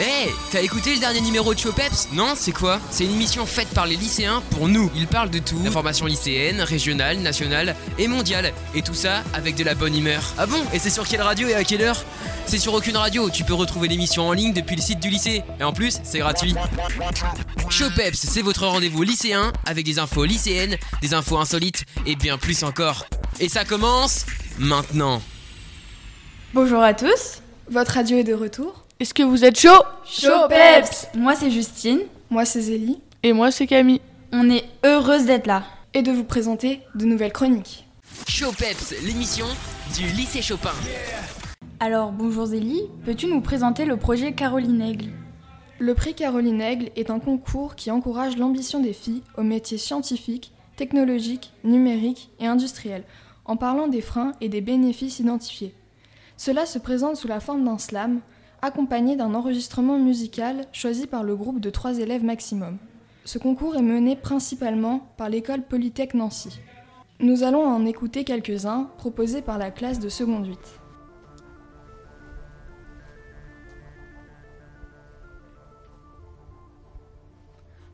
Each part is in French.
Hé, t'as écouté le dernier numéro de Chopeps Non, c'est quoi C'est une émission faite par les lycéens pour nous. Ils parlent de tout, information lycéenne, régionale, nationale et mondiale. Et tout ça avec de la bonne humeur. Ah bon Et c'est sur quelle radio et à quelle heure C'est sur aucune radio, tu peux retrouver l'émission en ligne depuis le site du lycée. Et en plus, c'est gratuit. Chopeps, c'est votre rendez-vous lycéen avec des infos lycéennes, des infos insolites et bien plus encore. Et ça commence maintenant. Bonjour à tous. Votre radio est de retour. Est-ce que vous êtes chaud? Chaud peps Moi c'est Justine. Moi c'est Zélie. Et moi c'est Camille. On est heureuse d'être là. Et de vous présenter de nouvelles chroniques. Chopeps, l'émission du lycée Chopin. Alors bonjour Zélie, peux-tu nous présenter le projet Caroline Aigle? Le prix Caroline Aigle est un concours qui encourage l'ambition des filles aux métiers scientifiques, technologiques, numériques et industriels, en parlant des freins et des bénéfices identifiés. Cela se présente sous la forme d'un slam, accompagné d'un enregistrement musical choisi par le groupe de trois élèves maximum. Ce concours est mené principalement par l'école Polytech Nancy. Nous allons en écouter quelques-uns proposés par la classe de seconde 8.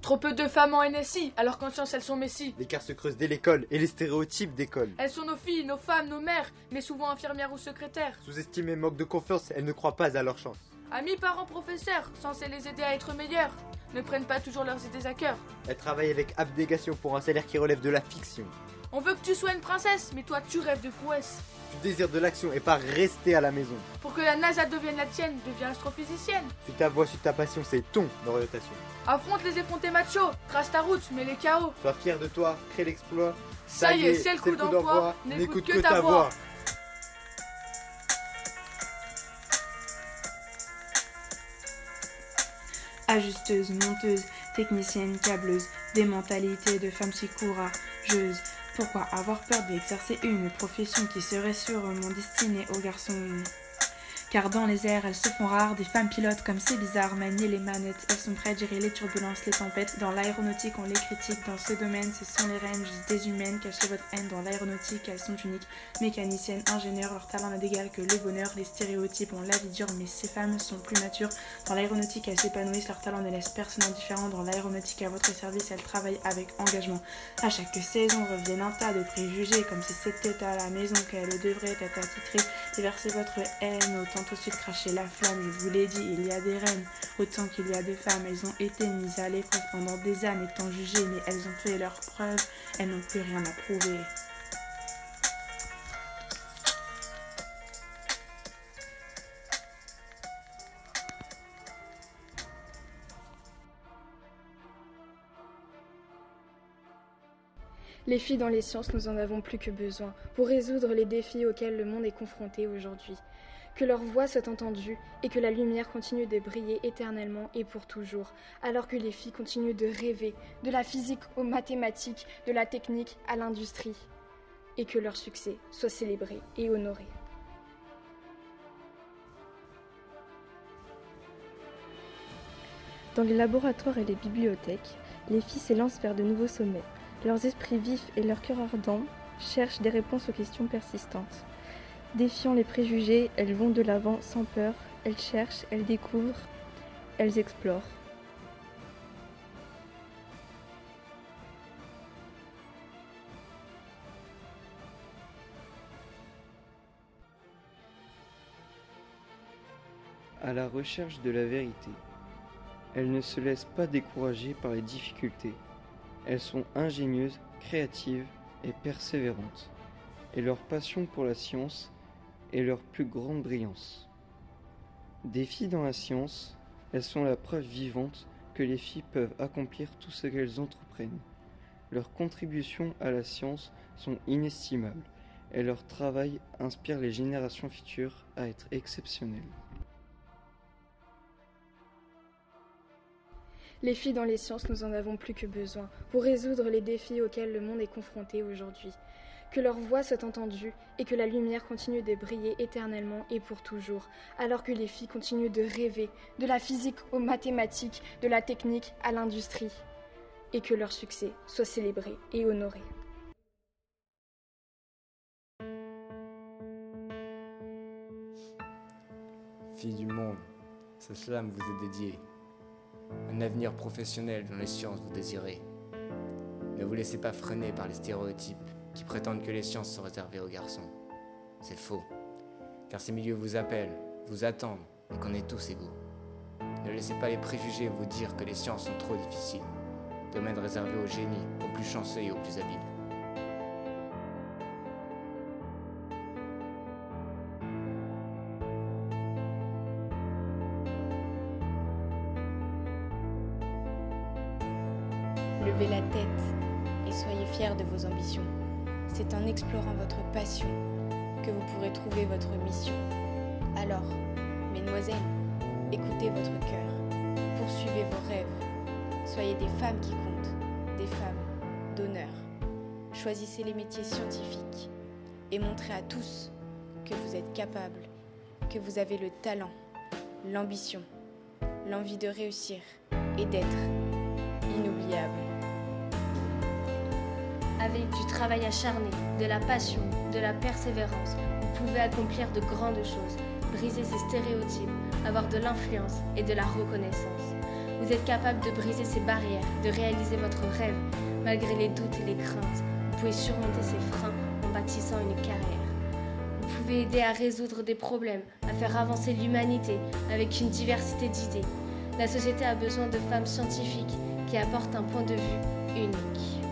Trop peu de femmes en NSI, alors qu'en science elles sont messie. L'écart se creuse dès l'école et les stéréotypes d'école. Elles sont nos filles, nos femmes, nos mères, mais souvent infirmières ou secrétaires. Sous-estimées, manque de confiance, elles ne croient pas à leur chance. Amis, parents, professeurs, censés les aider à être meilleurs, ne prennent pas toujours leurs idées à cœur. Elles travaillent avec abnégation pour un salaire qui relève de la fiction. On veut que tu sois une princesse, mais toi tu rêves de prouesse. Tu désires de l'action et pas rester à la maison. Pour que la NASA devienne la tienne, deviens astrophysicienne. Si ta voix, si ta passion, c'est ton orientation. Affronte les effrontés machos, trace ta route, mais les chaos. Sois fier de toi, crée l'exploit. Ça y est, c'est le coup d'envoi, n'écoute que ta voix. Ajusteuse, monteuse, technicienne, câbleuse, des mentalités de femmes si courageuses. Pourquoi avoir peur d'exercer une profession qui serait sûrement destinée aux garçons? Car dans les airs, elles se font rares, des femmes pilotes comme c'est bizarre, manier les manettes. Elles sont prêtes à gérer les turbulences, les tempêtes. Dans l'aéronautique, on les critique. Dans ce domaine, ce sont les reines juste des humaines. Cachez votre haine dans l'aéronautique, elles sont uniques. Mécaniciennes, ingénieurs, leur talent n'a d'égal que le bonheur. Les stéréotypes ont la vie dure, mais ces femmes sont plus matures. Dans l'aéronautique, elles s'épanouissent, leur talent ne laisse personne indifférent. Dans l'aéronautique, à votre service, elles travaillent avec engagement. À chaque saison reviennent un tas de préjugés, comme si c'était à la maison qu'elles devraient être attitrées. Déversez votre haine autant ensuite cracher la flamme. Je vous l'ai dit, il y a des reines, autant qu'il y a des femmes. Elles ont été mises à l'épreuve pendant des années, étant jugées, mais elles ont fait leurs preuves. Elles n'ont plus rien à prouver. Les filles dans les sciences, nous en avons plus que besoin pour résoudre les défis auxquels le monde est confronté aujourd'hui que leur voix soit entendue et que la lumière continue de briller éternellement et pour toujours, alors que les filles continuent de rêver, de la physique aux mathématiques, de la technique à l'industrie, et que leur succès soit célébré et honoré. Dans les laboratoires et les bibliothèques, les filles s'élancent vers de nouveaux sommets. Leurs esprits vifs et leurs cœurs ardents cherchent des réponses aux questions persistantes. Défiant les préjugés, elles vont de l'avant sans peur, elles cherchent, elles découvrent, elles explorent. À la recherche de la vérité. Elles ne se laissent pas décourager par les difficultés. Elles sont ingénieuses, créatives et persévérantes. Et leur passion pour la science et leur plus grande brillance. Des filles dans la science, elles sont la preuve vivante que les filles peuvent accomplir tout ce qu'elles entreprennent. Leurs contributions à la science sont inestimables et leur travail inspire les générations futures à être exceptionnelles. Les filles dans les sciences, nous en avons plus que besoin pour résoudre les défis auxquels le monde est confronté aujourd'hui que leur voix soit entendue et que la lumière continue de briller éternellement et pour toujours, alors que les filles continuent de rêver, de la physique aux mathématiques, de la technique à l'industrie, et que leur succès soit célébré et honoré. Filles du monde, Ce slam vous est dédié. Un avenir professionnel dans les sciences vous désirez. Ne vous laissez pas freiner par les stéréotypes qui prétendent que les sciences sont réservées aux garçons. C'est faux. Car ces milieux vous appellent, vous attendent et qu'on est tous égaux. Ne laissez pas les préjugés vous dire que les sciences sont trop difficiles. Domaine réservé aux génies, aux plus chanceux et aux plus habiles. Levez la tête et soyez fiers de vos ambitions. C'est en explorant votre passion que vous pourrez trouver votre mission. Alors, mesdemoiselles, écoutez votre cœur, poursuivez vos rêves, soyez des femmes qui comptent, des femmes d'honneur. Choisissez les métiers scientifiques et montrez à tous que vous êtes capables, que vous avez le talent, l'ambition, l'envie de réussir et d'être inoubliable. Avec du travail acharné, de la passion, de la persévérance, vous pouvez accomplir de grandes choses, briser ces stéréotypes, avoir de l'influence et de la reconnaissance. Vous êtes capable de briser ces barrières, de réaliser votre rêve, malgré les doutes et les craintes. Vous pouvez surmonter ces freins en bâtissant une carrière. Vous pouvez aider à résoudre des problèmes, à faire avancer l'humanité avec une diversité d'idées. La société a besoin de femmes scientifiques qui apportent un point de vue unique.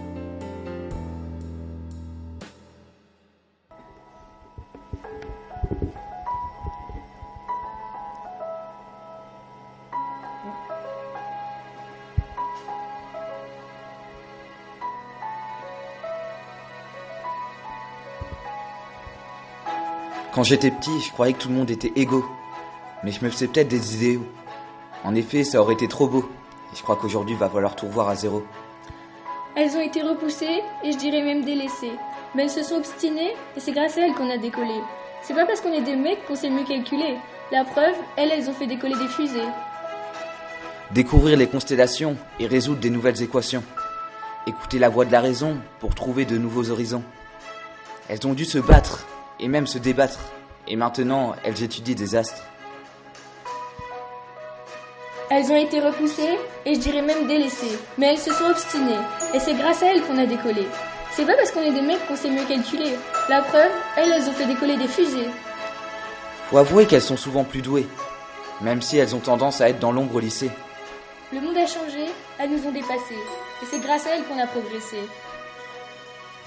Quand j'étais petit, je croyais que tout le monde était égaux. Mais je me faisais peut-être des idéaux. En effet, ça aurait été trop beau. Et je crois qu'aujourd'hui, va falloir tout revoir à zéro. Elles ont été repoussées et je dirais même délaissées. Mais elles se sont obstinées et c'est grâce à elles qu'on a décollé. C'est pas parce qu'on est des mecs qu'on sait mieux calculer. La preuve, elles, elles ont fait décoller des fusées. Découvrir les constellations et résoudre des nouvelles équations. Écouter la voix de la raison pour trouver de nouveaux horizons. Elles ont dû se battre et même se débattre. Et maintenant, elles étudient des astres. Elles ont été repoussées et je dirais même délaissées. Mais elles se sont obstinées et c'est grâce à elles qu'on a décollé. C'est pas parce qu'on est des mecs qu'on sait mieux calculer. La preuve, elles, elles ont fait décoller des fusées. Faut avouer qu'elles sont souvent plus douées, même si elles ont tendance à être dans l'ombre au lycée. Le monde a changé, elles nous ont dépassés. Et c'est grâce à elles qu'on a progressé.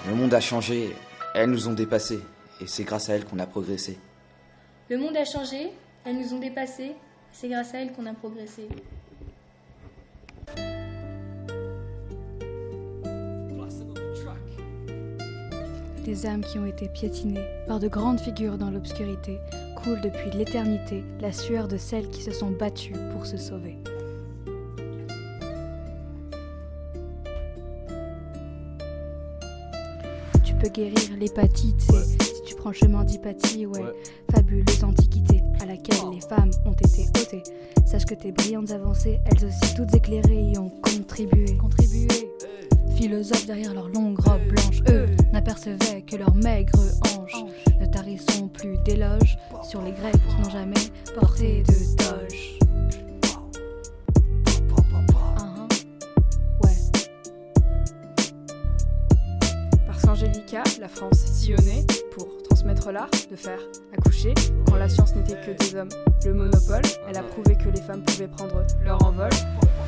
Le monde a changé, elles nous ont dépassés, et c'est grâce à elles qu'on a progressé. Le monde a changé, elles nous ont dépassés. C'est grâce à elles qu'on a progressé. Des âmes qui ont été piétinées par de grandes figures dans l'obscurité coulent depuis l'éternité la sueur de celles qui se sont battues pour se sauver. Tu peux guérir l'hépatite si tu prends le chemin d'hypatie, ouais. Fabuleuse antiquité à laquelle les femmes ont été ôtées. Sache que tes brillantes avancées, elles aussi toutes éclairées, y ont contribué. contribué. Philosophes derrière leurs longues robes blanches, eux n'apercevaient que leurs maigres hanches. Ne tarissons plus d'éloges sur les Grecs qui n'ont jamais porté de toge. Parce qu'Angélica, la France sillonnait pour l'art de faire accoucher quand la science n'était que des hommes. Le monopole, elle a prouvé que les femmes pouvaient prendre leur envol.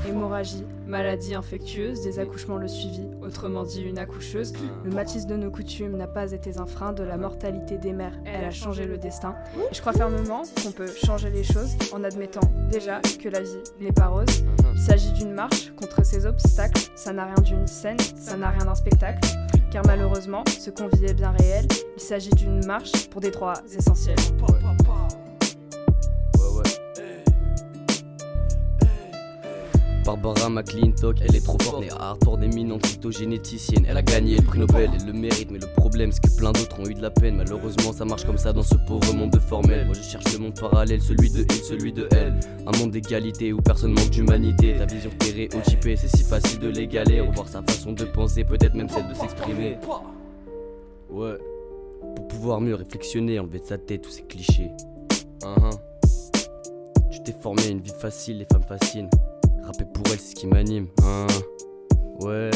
Hémorragie, maladie infectieuse, des accouchements le suivi, autrement dit une accoucheuse. Le matisse de nos coutumes n'a pas été un frein de la mortalité des mères, elle a changé le destin. Je crois fermement qu'on peut changer les choses en admettant déjà que la vie n'est pas rose. Il s'agit d'une marche contre ces obstacles, ça n'a rien d'une scène, ça n'a rien d'un spectacle. Car malheureusement, ce qu'on vit est bien réel, il s'agit d'une marche pour des droits essentiels. Barbara McClintock, elle est trop forte, née à Hartford, éminente cytogénéticienne. Elle a gagné le prix Nobel et le mérite, mais le problème c'est que plein d'autres ont eu de la peine. Malheureusement, ça marche comme ça dans ce pauvre monde de formel. Moi je cherche le monde parallèle, celui de il, celui de elle. Un monde d'égalité où personne manque d'humanité. Ta vision stéréotypée, c'est si facile de l'égaler. Revoir sa façon de penser, peut-être même celle de s'exprimer. Ouais, pour pouvoir mieux réflexionner, enlever de sa tête tous ces clichés. Uh -huh. Tu t'es déformé, une vie facile, les femmes fascinent. Rapper pour elles, c'est ce qui m'anime, hein. Ouais.